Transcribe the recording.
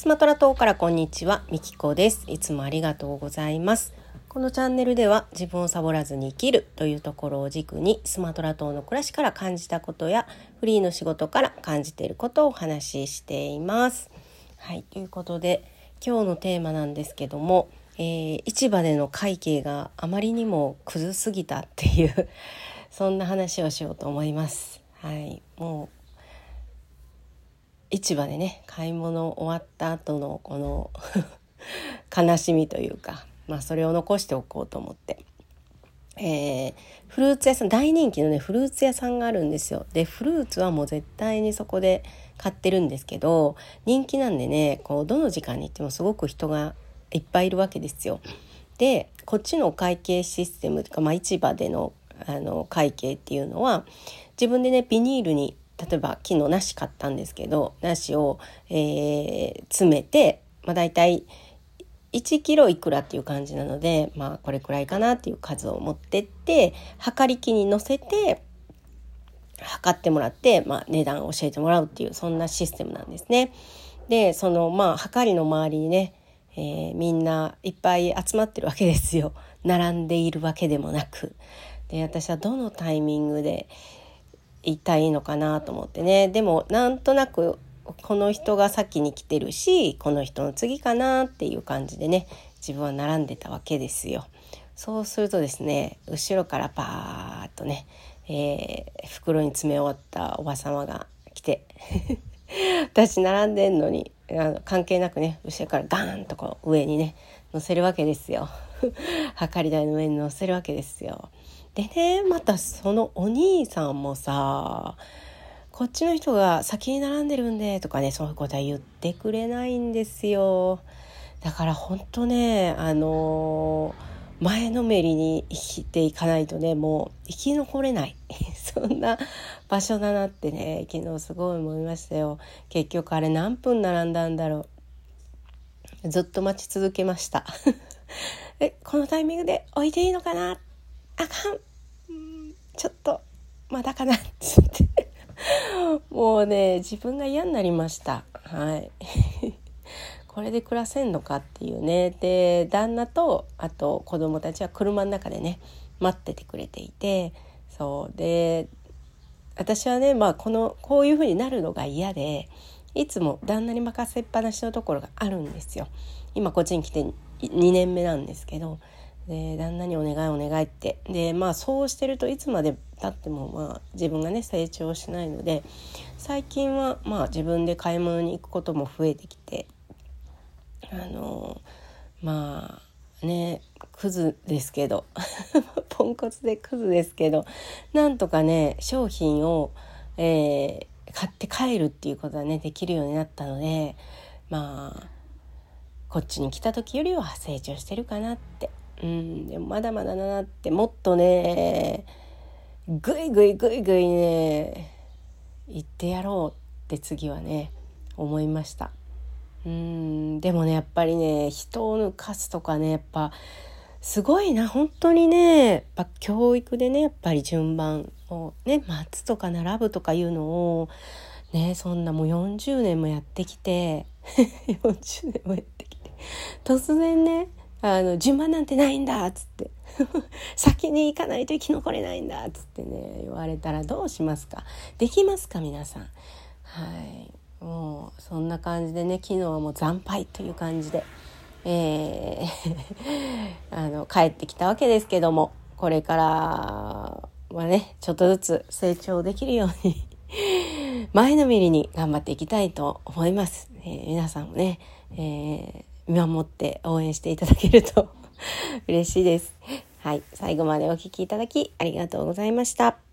スマトラ島からこんにちは、みきこです。いつもありがとうございます。このチャンネルでは自分をサボらずに生きるというところを軸にスマトラ島の暮らしから感じたことやフリーの仕事から感じていることをお話ししています。はい、ということで今日のテーマなんですけども、えー、市場での会計があまりにもクズすぎたっていうそんな話をしようと思います。はい、もう市場でね買い物終わった後のこの 悲しみというか、まあ、それを残しておこうと思って。えー、フルーツ屋さん大人気のねフルーツ屋さんがあるんですよでフルーツはもう絶対にそこで買ってるんですけど人気なんでねこうどの時間に行ってもすごく人がいっぱいいるわけですよ。でこっちの会計システムとか、まあ、市場でのあの会計っていうのは自分でねビニールに例えば昨日梨買ったんですけど梨を、えー、詰めて、まあ、大体1キロいくらっていう感じなのでまあこれくらいかなっていう数を持ってって測り機に乗せて測ってもらって、まあ、値段を教えてもらうっていうそんなシステムなんですね。でそのまあ測りの周りにね、えー、みんないっぱい集まってるわけですよ並んでいるわけでもなく。で私はどのタイミングで、いたいのかなと思ってねでもなんとなくこの人が先に来てるしこの人の次かなっていう感じでね自分は並んでたわけですよ。そうするとですね後ろからバーッとね、えー、袋に詰め終わったおば様が来て 私並んでんのにあの関係なくね後ろからガーンとこう上にね乗せるわけですよ。はかり台の上に乗せるわけですよ。でねまたそのお兄さんもさこっちの人が先に並んでるんでとかねそういうことは言ってくれないんですよ。だから本当ねあの、前のめりに生きていかないとねもう生き残れない。そんな場所だなってね昨日すごい思いましたよ。結局あれ何分並んだんだろう。ずっと待ち続けました。えこのタイミングで置いていいのかな？あかん。ちょっとまだかなっつって。もうね自分が嫌になりました。はい。これで暮らせんのかっていうね。で旦那とあと子供たちは車の中でね待っててくれていて。そう。で私はねまあこのこういう風になるのが嫌でいつも旦那に任せっぱなしのところがあるんですよ。今こっちに来て2年目なんですけど。で旦那にお願いお願いって。でまあそうしてるといつまでたってもまあ自分がね成長しないので最近はまあ自分で買い物に行くことも増えてきてあのまあねクズですけど ポンコツでクズですけどなんとかね商品を、えー、買って帰るっていうことはねできるようになったのでまあこっちに来た時よりは成長してるかなって。うんでもまだまだだなってもっとねぐいぐいぐいぐいね言ってやろうって次はね思いました。うんでもねやっぱりね人を抜かすとかねやっぱすごいな本当にねやっぱ教育でねやっぱり順番をね待つとか並ぶとかいうのをねそんなもう40年もやってきて 40年もやってきて突然ねあの順番なんてないんだっつって。先に行かないと生き残れないんだっつってね言われたらどうしますか？できますか皆さん？はい。もうそんな感じでね昨日はもう惨敗という感じで、えー あの帰ってきたわけですけどもこれからはねちょっとずつ成長できるように 前のめりに頑張っていきたいと思います。えー、皆さんもね、えー見守って応援していただけると 嬉しいです。はい。最後までお聴きいただきありがとうございました。